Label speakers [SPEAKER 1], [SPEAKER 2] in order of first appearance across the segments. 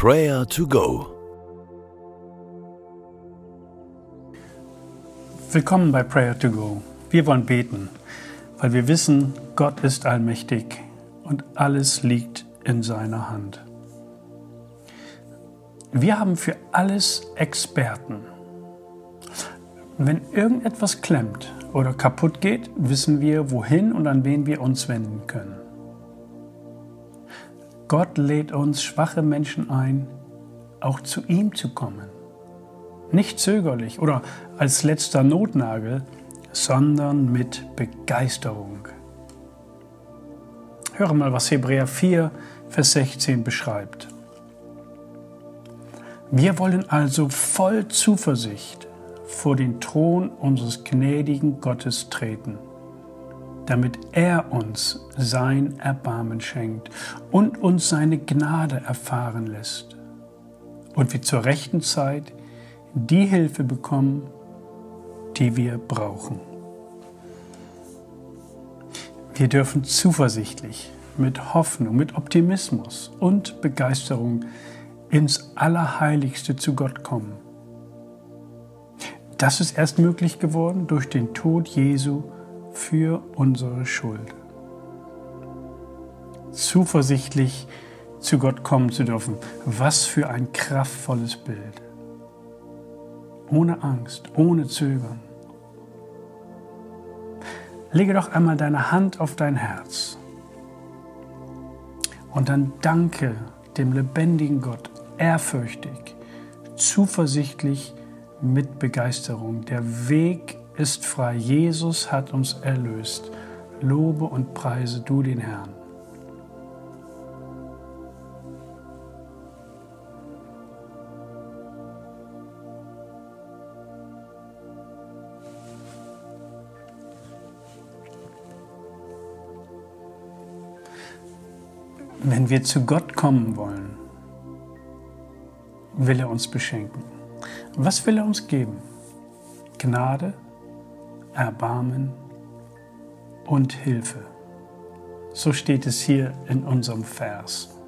[SPEAKER 1] Prayer to Go.
[SPEAKER 2] Willkommen bei Prayer to Go. Wir wollen beten, weil wir wissen, Gott ist allmächtig und alles liegt in seiner Hand. Wir haben für alles Experten. Wenn irgendetwas klemmt oder kaputt geht, wissen wir, wohin und an wen wir uns wenden können. Gott lädt uns schwache Menschen ein, auch zu ihm zu kommen. Nicht zögerlich oder als letzter Notnagel, sondern mit Begeisterung. Höre mal, was Hebräer 4, Vers 16 beschreibt. Wir wollen also voll Zuversicht vor den Thron unseres gnädigen Gottes treten damit er uns sein Erbarmen schenkt und uns seine Gnade erfahren lässt und wir zur rechten Zeit die Hilfe bekommen, die wir brauchen. Wir dürfen zuversichtlich, mit Hoffnung, mit Optimismus und Begeisterung ins Allerheiligste zu Gott kommen. Das ist erst möglich geworden durch den Tod Jesu für unsere Schuld. Zuversichtlich zu Gott kommen zu dürfen. Was für ein kraftvolles Bild. Ohne Angst, ohne Zögern. Lege doch einmal deine Hand auf dein Herz und dann danke dem lebendigen Gott ehrfürchtig, zuversichtlich mit Begeisterung. Der Weg ist frei. Jesus hat uns erlöst. Lobe und preise du den Herrn. Wenn wir zu Gott kommen wollen, will er uns beschenken. Was will er uns geben? Gnade, Erbarmen und Hilfe. So steht es hier in unserem Vers.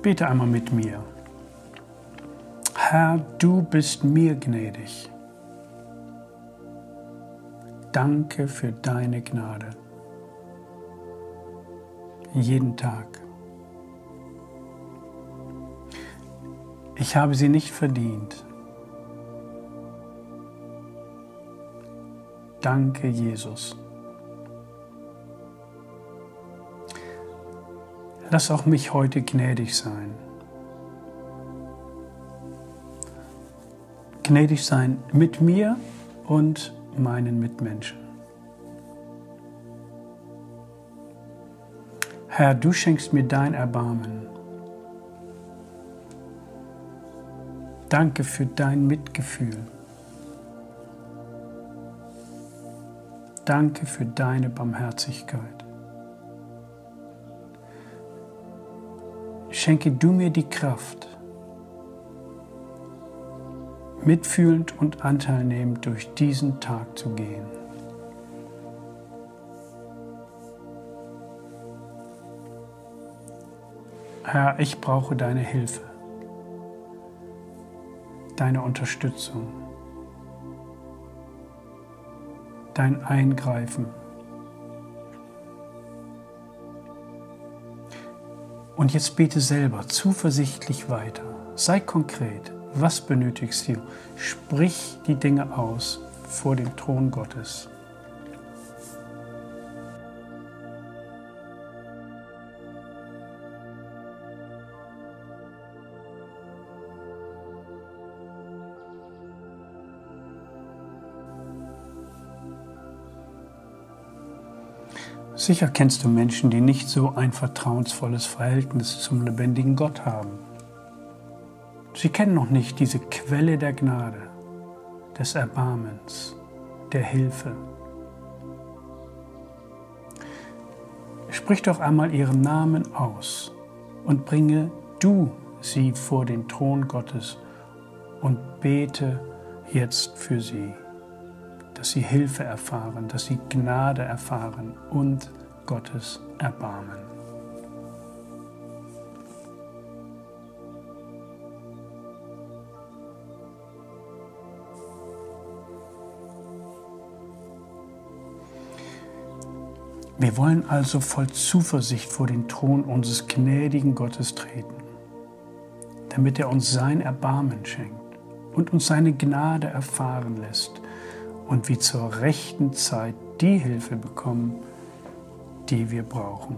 [SPEAKER 2] Bete einmal mit mir. Herr, du bist mir gnädig. Danke für deine Gnade. Jeden Tag. Ich habe sie nicht verdient Danke, Jesus. Lass auch mich heute gnädig sein. Gnädig sein mit mir und meinen Mitmenschen. Herr, du schenkst mir dein Erbarmen. Danke für dein Mitgefühl. Danke für deine Barmherzigkeit. Schenke du mir die Kraft, mitfühlend und anteilnehmend durch diesen Tag zu gehen. Herr, ich brauche deine Hilfe, deine Unterstützung. Dein Eingreifen. Und jetzt bete selber zuversichtlich weiter. Sei konkret. Was benötigst du? Sprich die Dinge aus vor dem Thron Gottes. Sicher kennst du Menschen, die nicht so ein vertrauensvolles Verhältnis zum lebendigen Gott haben. Sie kennen noch nicht diese Quelle der Gnade, des Erbarmens, der Hilfe. Sprich doch einmal ihren Namen aus und bringe du sie vor den Thron Gottes und bete jetzt für sie dass sie Hilfe erfahren, dass sie Gnade erfahren und Gottes Erbarmen. Wir wollen also voll Zuversicht vor den Thron unseres gnädigen Gottes treten, damit er uns sein Erbarmen schenkt und uns seine Gnade erfahren lässt und wir zur rechten Zeit die Hilfe bekommen, die wir brauchen.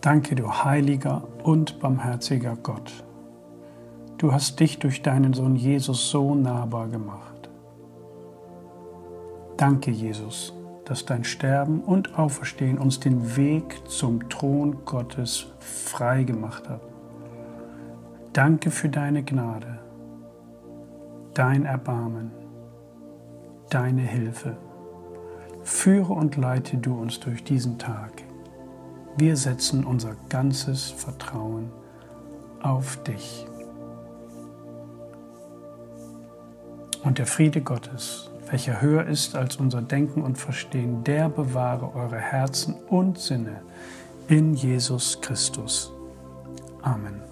[SPEAKER 2] Danke, du heiliger und barmherziger Gott. Du hast dich durch deinen Sohn Jesus so nahbar gemacht. Danke, Jesus, dass dein Sterben und Auferstehen uns den Weg zum Thron Gottes frei gemacht hat. Danke für deine Gnade, dein Erbarmen, deine Hilfe. Führe und leite du uns durch diesen Tag. Wir setzen unser ganzes Vertrauen auf dich. Und der Friede Gottes, welcher höher ist als unser Denken und Verstehen, der bewahre eure Herzen und Sinne in Jesus Christus. Amen.